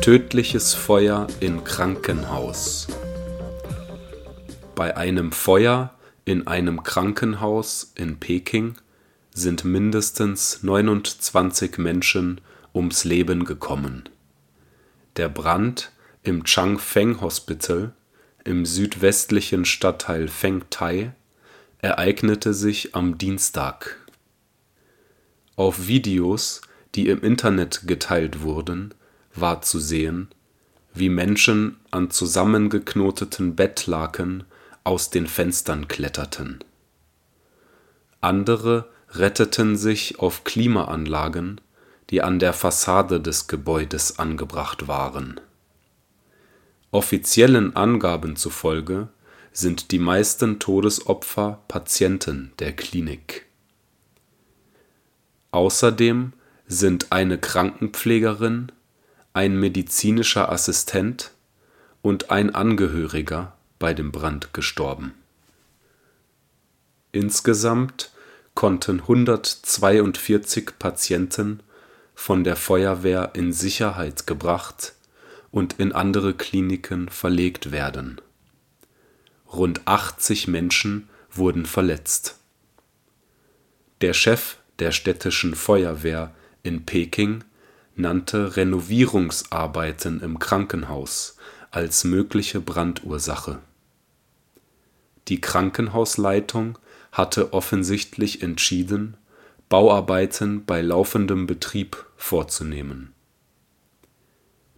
Tödliches Feuer in Krankenhaus Bei einem Feuer in einem Krankenhaus in Peking sind mindestens 29 Menschen ums Leben gekommen. Der Brand im Changfeng Hospital im südwestlichen Stadtteil Fengtai ereignete sich am Dienstag. Auf Videos, die im Internet geteilt wurden, war zu sehen, wie Menschen an zusammengeknoteten Bettlaken aus den Fenstern kletterten. Andere retteten sich auf Klimaanlagen, die an der Fassade des Gebäudes angebracht waren. Offiziellen Angaben zufolge sind die meisten Todesopfer Patienten der Klinik Außerdem sind eine Krankenpflegerin, ein medizinischer Assistent und ein Angehöriger bei dem Brand gestorben. Insgesamt konnten 142 Patienten von der Feuerwehr in Sicherheit gebracht und in andere Kliniken verlegt werden. Rund 80 Menschen wurden verletzt. Der Chef der städtischen Feuerwehr in Peking nannte Renovierungsarbeiten im Krankenhaus als mögliche Brandursache. Die Krankenhausleitung hatte offensichtlich entschieden, Bauarbeiten bei laufendem Betrieb vorzunehmen.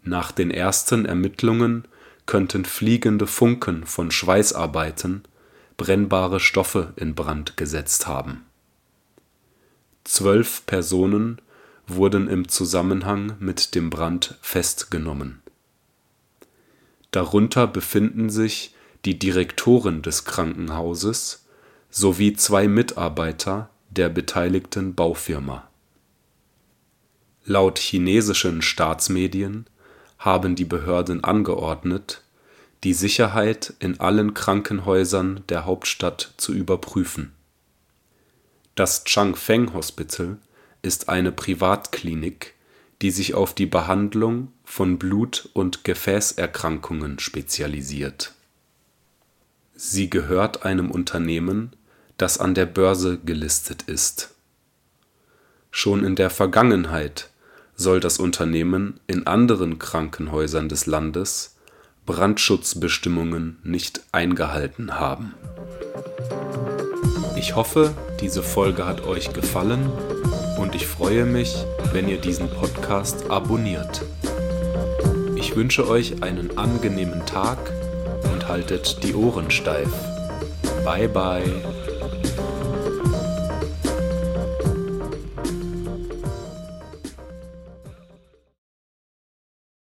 Nach den ersten Ermittlungen könnten fliegende Funken von Schweißarbeiten brennbare Stoffe in Brand gesetzt haben Zwölf Personen wurden im Zusammenhang mit dem Brand festgenommen. Darunter befinden sich die Direktorin des Krankenhauses sowie zwei Mitarbeiter der beteiligten Baufirma. Laut chinesischen Staatsmedien haben die Behörden angeordnet, die Sicherheit in allen Krankenhäusern der Hauptstadt zu überprüfen das Changfeng Hospital ist eine Privatklinik, die sich auf die Behandlung von Blut und Gefäßerkrankungen spezialisiert. Sie gehört einem Unternehmen, das an der Börse gelistet ist. Schon in der Vergangenheit soll das Unternehmen in anderen Krankenhäusern des Landes Brandschutzbestimmungen nicht eingehalten haben ich hoffe, diese Folge hat euch gefallen und ich freue mich, wenn ihr diesen Podcast abonniert. Ich wünsche euch einen angenehmen Tag und haltet die Ohren steif. Bye bye.